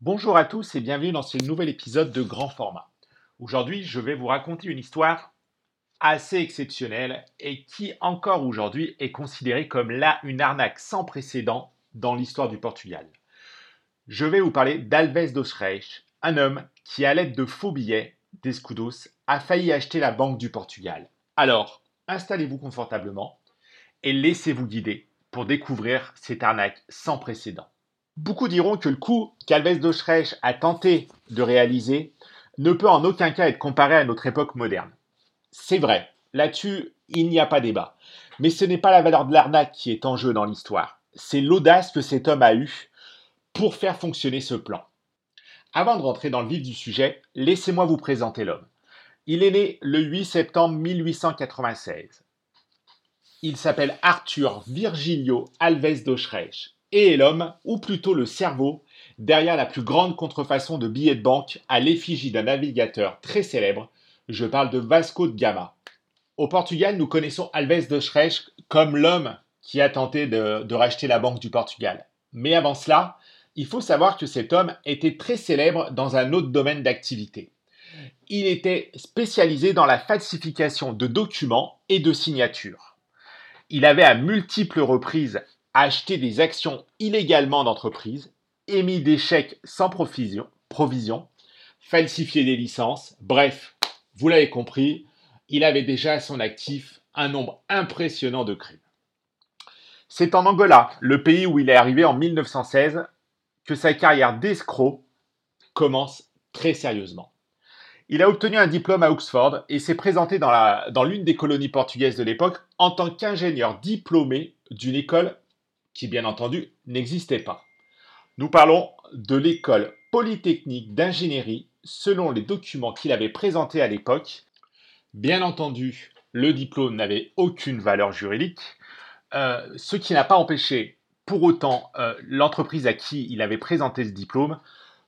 Bonjour à tous et bienvenue dans ce nouvel épisode de grand format. Aujourd'hui, je vais vous raconter une histoire assez exceptionnelle et qui encore aujourd'hui est considérée comme là une arnaque sans précédent dans l'histoire du Portugal. Je vais vous parler d'Alves dos Reis, un homme qui à l'aide de faux billets d'escudos a failli acheter la Banque du Portugal. Alors, installez-vous confortablement et laissez-vous guider pour découvrir cette arnaque sans précédent. Beaucoup diront que le coup qu'Alves d'Oschreich a tenté de réaliser ne peut en aucun cas être comparé à notre époque moderne. C'est vrai, là-dessus, il n'y a pas débat. Mais ce n'est pas la valeur de l'arnaque qui est en jeu dans l'histoire, c'est l'audace que cet homme a eue pour faire fonctionner ce plan. Avant de rentrer dans le vif du sujet, laissez-moi vous présenter l'homme. Il est né le 8 septembre 1896. Il s'appelle Arthur Virgilio Alves d'Oschreich et l'homme, ou plutôt le cerveau, derrière la plus grande contrefaçon de billets de banque à l'effigie d'un navigateur très célèbre, je parle de Vasco de Gama. Au Portugal, nous connaissons Alves de Schreich comme l'homme qui a tenté de, de, racheter la Banque du Portugal. Mais avant cela, il faut savoir que cet homme était très célèbre dans un autre domaine d'activité. Il était spécialisé dans la falsification de documents et de signatures. Il avait à multiples reprises acheté des actions illégalement d'entreprise, émis des chèques sans provision, provision, falsifié des licences, bref, vous l'avez compris, il avait déjà à son actif un nombre impressionnant de crimes. C'est en Angola, le pays où il est arrivé en 1916, que sa carrière d'escroc commence très sérieusement. Il a obtenu un diplôme à Oxford et s'est présenté dans l'une des colonies portugaises de l'époque en tant qu'ingénieur diplômé d'une école qui bien entendu n'existait pas. Nous parlons de l'école polytechnique d'ingénierie selon les documents qu'il avait présentés à l'époque. Bien entendu, le diplôme n'avait aucune valeur juridique, euh, ce qui n'a pas empêché pour autant euh, l'entreprise à qui il avait présenté ce diplôme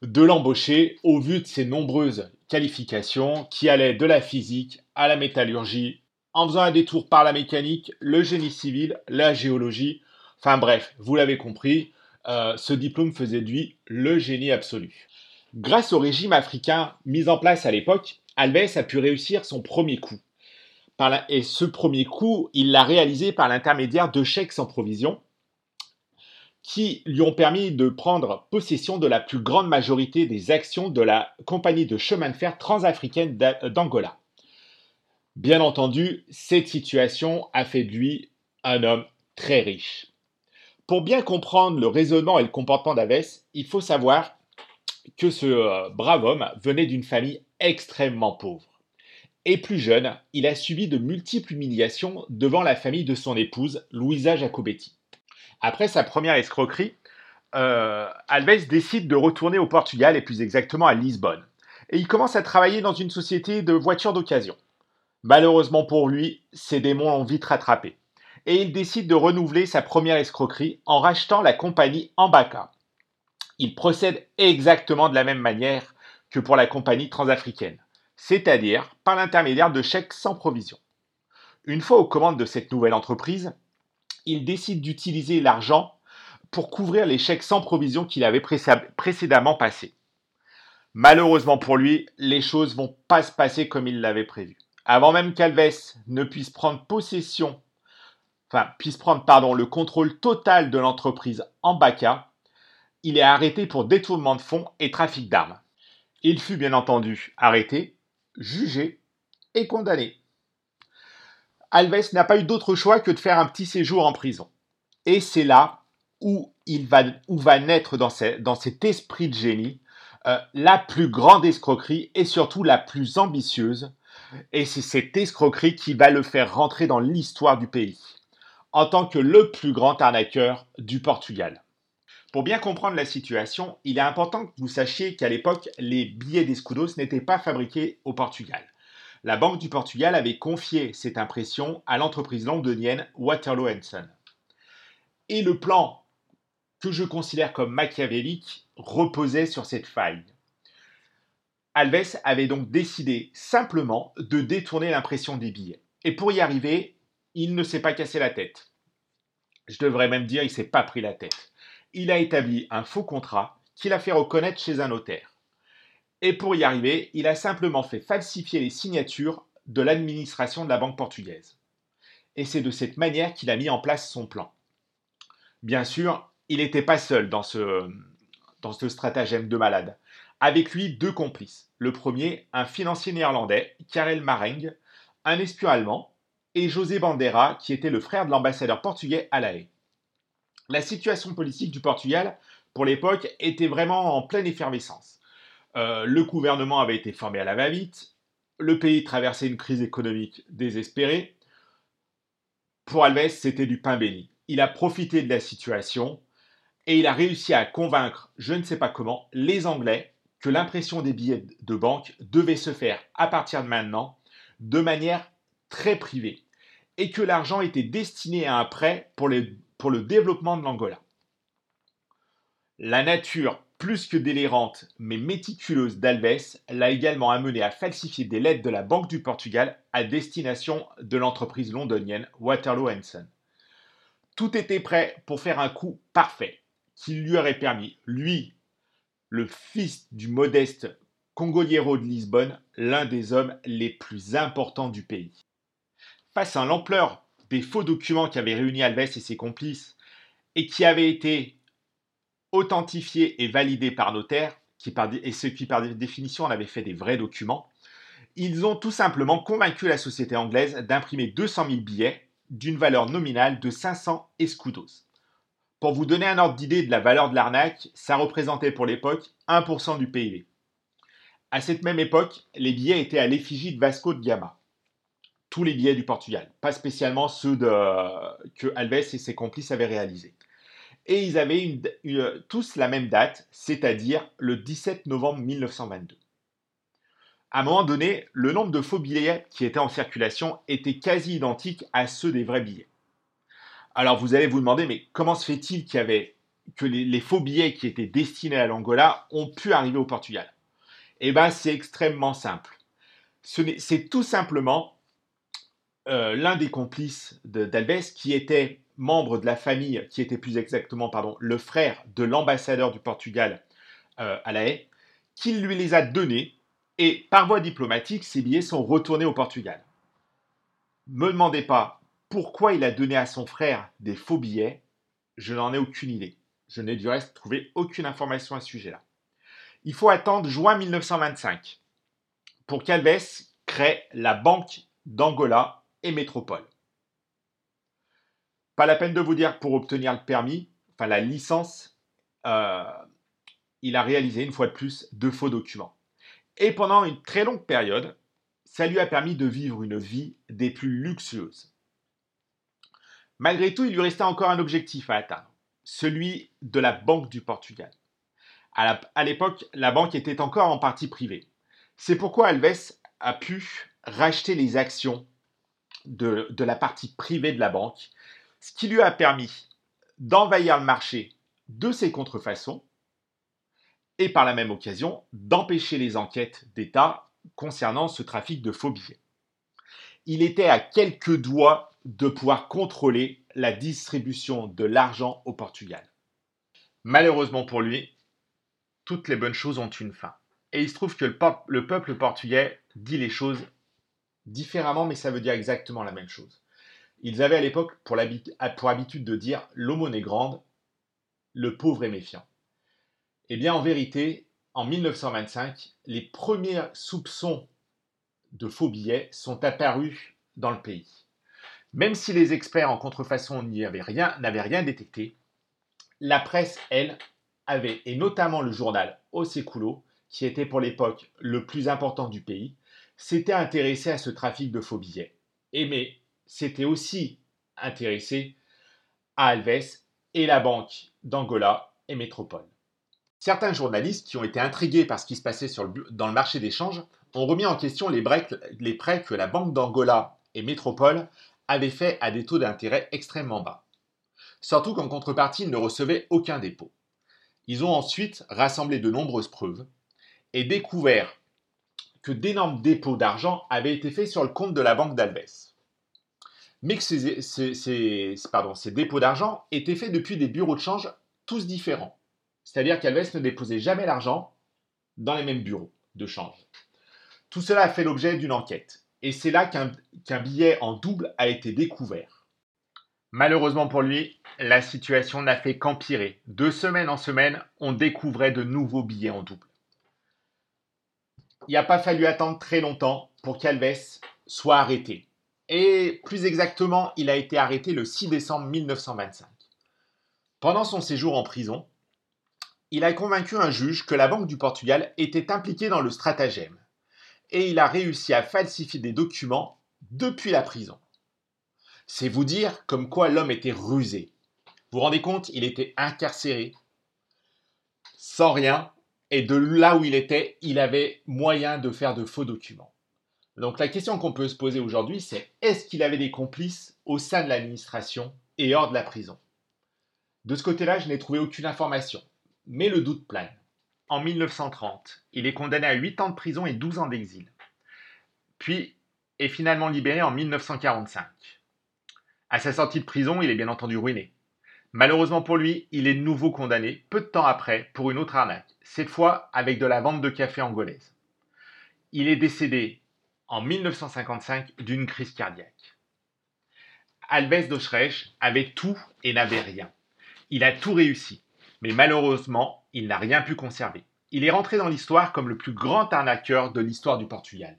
de l'embaucher au vu de ses nombreuses qualifications qui allaient de la physique à la métallurgie, en faisant un détour par la mécanique, le génie civil, la géologie, Enfin bref, vous l'avez compris, euh, ce diplôme faisait de lui le génie absolu. Grâce au régime africain mis en place à l'époque, Alves a pu réussir son premier coup. et ce premier coup, il l'a réalisé par l'intermédiaire de chèques sans provision qui lui ont permis de prendre possession de la plus grande majorité des actions de la compagnie de chemin de fer transafricaine d'Angola. Bien entendu, cette situation a fait de lui un homme très riche. Pour bien comprendre le raisonnement et le comportement d'Aves, il faut savoir que ce euh, brave homme venait d'une famille extrêmement pauvre. Et plus jeune, il a subi de multiples humiliations devant la famille de son épouse, Louisa Jacobetti. Après sa première escroquerie, euh, Alves décide de retourner au Portugal et plus exactement à Lisbonne. Et il commence à travailler dans une société de voitures d'occasion. Malheureusement pour lui, ses démons l'ont vite rattrapé et il décide de renouveler sa première escroquerie en rachetant la compagnie Ambaca. Il procède exactement de la même manière que pour la compagnie transafricaine, c'est-à-dire par l'intermédiaire de chèques sans provision. Une fois aux commandes de cette nouvelle entreprise, il décide d'utiliser l'argent pour couvrir les chèques sans provision qu'il avait précédemment passés. Malheureusement pour lui, les choses vont pas se passer comme il l'avait prévu. Avant même qu'Alves ne puisse prendre possession enfin, puisse prendre le contrôle total de l'entreprise en Baca, il est arrêté pour détournement de fonds et trafic d'armes. Il fut bien entendu arrêté, jugé et condamné. Alves n'a pas eu d'autre choix que de faire un petit séjour en prison. Et c'est là où, il va, où va naître dans, dans cet esprit de génie euh, la plus grande escroquerie et surtout la plus ambitieuse. Et c'est cette escroquerie qui va le faire rentrer dans l'histoire du pays en tant que le plus grand arnaqueur du Portugal. Pour bien comprendre la situation, il est important que vous sachiez qu'à l'époque, les billets d'escudos n'étaient pas fabriqués au Portugal. La Banque du Portugal avait confié cette impression à l'entreprise londonienne Waterloo Son. Et le plan que je considère comme machiavélique reposait sur cette faille. Alves avait donc décidé simplement de détourner l'impression des billets. Et pour y arriver, il ne s'est pas cassé la tête. Je devrais même dire, il s'est pas pris la tête. Il a établi un faux contrat qu'il a fait reconnaître chez un notaire. Et pour y arriver, il a simplement fait falsifier les signatures de l'administration de la banque portugaise. Et c'est de cette manière qu'il a mis en place son plan. Bien sûr, il n'était pas seul dans ce, dans ce stratagème de malade. Avec lui, deux complices. Le premier, un financier néerlandais, Karel Mareng, un espion allemand, et José Bandera, qui était le frère de l'ambassadeur portugais à La Haye. La situation politique du Portugal, pour l'époque, était vraiment en pleine effervescence. Euh, le gouvernement avait été formé à la va-vite, le pays traversait une crise économique désespérée. Pour Alves, c'était du pain béni. Il a profité de la situation et il a réussi à convaincre, je ne sais pas comment, les Anglais que l'impression des billets de banque devait se faire à partir de maintenant de manière très privée et que l'argent était destiné à un prêt pour, le développement de l'Angola. La nature plus que délirante mais méticuleuse d'Alves l'a également amené à falsifier des lettres de la Banque du Portugal à destination de l'entreprise londonienne Waterloo Henson. Tout était prêt pour faire un coup parfait qui lui aurait permis, lui, le fils du modeste Congoliero de Lisbonne, l'un des hommes les plus importants du pays. Face à l'ampleur des faux documents qu'avaient réunis Alves et ses complices, et qui avaient été authentifiés et validés par notaire, qui et ceux qui par définition en avaient fait des vrais documents, ils ont tout simplement convaincu la société anglaise d'imprimer 200 000 billets d'une valeur nominale de 500 escudos. Pour vous donner un ordre d'idée de la valeur de l'arnaque, ça représentait pour l'époque 1% du PIB. À cette même époque, les billets étaient à l'effigie de Vasco de Gama. Tous les billets du Portugal, pas spécialement ceux que Alves et ses complices avaient réalisés. Et ils avaient tous la même date, c'est-à-dire le 17 novembre 1922. À un moment donné, le nombre de faux billets qui étaient en circulation était quasi identique à ceux des vrais billets. Alors vous allez vous demander, mais comment se fait-il qu'il y avait que les, faux billets qui étaient destinés à l'Angola ont pu arriver au Portugal? Eh bien, c'est extrêmement simple. C'est tout simplement euh, l'un des complices d'Alves qui était membre de la famille, qui était plus exactement, pardon, le frère de l'ambassadeur du Portugal euh, à La Haye, qui lui les a donnés et par voie diplomatique, ces billets sont retournés au Portugal. Me demandez pas pourquoi il a donné à son frère des faux billets Je n'en ai aucune idée. Je n'ai du reste trouvé aucune information à ce sujet-là. Il faut attendre juin 1925 pour qu'Alves crée la Banque d'Angola Métropole. Pas la peine de vous dire pour obtenir le permis, enfin la licence, euh, il a réalisé une fois de plus deux faux documents. Et pendant une très longue période, ça lui a permis de vivre une vie des plus luxueuses. Malgré tout, il lui restait encore un objectif à atteindre, celui de la Banque du Portugal. À l'époque, la banque était encore en partie privée. C'est pourquoi Alves a pu racheter les actions de, la partie privée de la banque, ce qui lui a permis d'envahir le marché de ses contrefaçons et par la même occasion d'empêcher les enquêtes d'État concernant ce trafic de faux billets. Il était à quelques doigts de pouvoir contrôler la distribution de l'argent au Portugal. Malheureusement pour lui, toutes les bonnes choses ont une fin. Et il se trouve que le, peuple portugais dit les choses différemment, mais ça veut dire exactement la même chose. Ils avaient à l'époque pour, habitude de dire l'aumône est grande, le pauvre est méfiant. Eh bien, en vérité, en 1925, les premiers soupçons de faux billets sont apparus dans le pays. Même si les experts en contrefaçon n'y avaient rien, n'avaient rien détecté, la presse, elle, avait, et notamment le journal Osekulo, qui était pour l'époque le plus important du pays, s'était intéressé à ce trafic de faux billets. Et mais s'était aussi intéressé à Alves et la banque d'Angola et Métropole. Certains journalistes qui ont été intrigués par ce qui se passait dans le marché d'échange ont remis en question les, les prêts que la banque d'Angola et Métropole avait fait à des taux d'intérêt extrêmement bas. Surtout qu'en contrepartie, ils ne recevaient aucun dépôt. Ils ont ensuite rassemblé de nombreuses preuves et découvert que d'énormes dépôts d'argent avaient été faits sur le compte de la banque d'Alves. Mais que ces, dépôts d'argent étaient faits depuis des bureaux de change tous différents. C'est-à-dire qu'Alves ne déposait jamais l'argent dans les mêmes bureaux de change. Tout cela a fait l'objet d'une enquête. Et c'est là qu'un billet en double a été découvert. Malheureusement pour lui, la situation n'a fait qu'empirer. De semaine en semaine, on découvrait de nouveaux billets en double. Il n'a pas fallu attendre très longtemps pour qu'Alves soit arrêté. Et plus exactement, il a été arrêté le 6 décembre 1925. Pendant son séjour en prison, il a convaincu un juge que la Banque du Portugal était impliquée dans le stratagème. Et il a réussi à falsifier des documents depuis la prison. C'est vous dire comme quoi l'homme était rusé. Vous vous rendez compte, il était incarcéré, sans rien, et de là où il était, il avait moyen de faire de faux documents. Donc la question qu'on peut se poser aujourd'hui, c'est est-ce qu'il avait des complices au sein de l'administration et hors de la prison? De ce côté-là, je n'ai trouvé aucune information, mais le doute plane. En 1930, il est condamné à 8 ans de prison et 12 ans d'exil, puis est finalement libéré en 1945. À sa sortie de prison, il est bien entendu ruiné. Malheureusement pour lui, il est de nouveau condamné peu de temps après pour une autre arnaque, cette fois avec de la vente de café angolaise. Il est décédé en 1955 d'une crise cardiaque. Alves d'Oschrech avait tout et n'avait rien. Il a tout réussi, mais malheureusement, il n'a rien pu conserver. Il est rentré dans l'histoire comme le plus grand arnaqueur de l'histoire du Portugal.